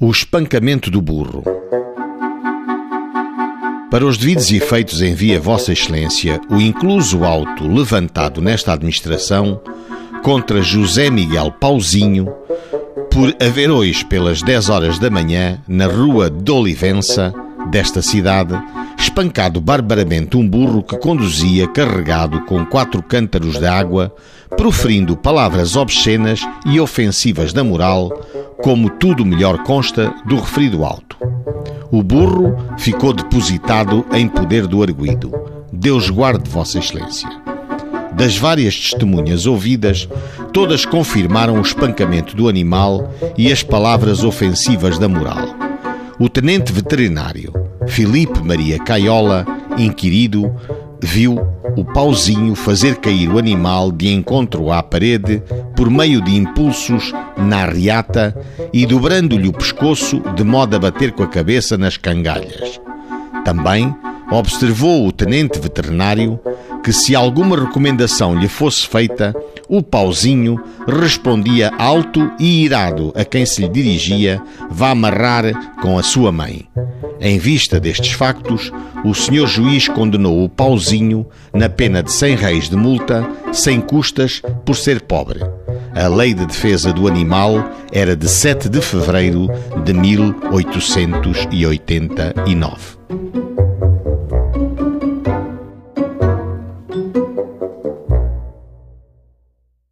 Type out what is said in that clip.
O espancamento do burro. Para os devidos efeitos envia Vossa Excelência o incluso auto levantado nesta administração contra José Miguel Pauzinho por haver hoje pelas 10 horas da manhã na rua de Olivença desta cidade espancado barbaramente um burro que conduzia carregado com quatro cântaros de água, proferindo palavras obscenas e ofensivas da moral, como tudo melhor consta do referido alto. O burro ficou depositado em poder do arguído. Deus guarde Vossa Excelência. Das várias testemunhas ouvidas, todas confirmaram o espancamento do animal e as palavras ofensivas da moral. O tenente veterinário, Filipe Maria Caiola, inquirido, viu o pauzinho fazer cair o animal de encontro à parede por meio de impulsos na riata e dobrando-lhe o pescoço de modo a bater com a cabeça nas cangalhas. Também observou o tenente veterinário que, se alguma recomendação lhe fosse feita, o pauzinho respondia alto e irado a quem se lhe dirigia vá amarrar com a sua mãe. Em vista destes factos, o senhor juiz condenou o pauzinho na pena de 100 reis de multa, sem custas, por ser pobre. A lei de defesa do animal era de 7 de fevereiro de 1889.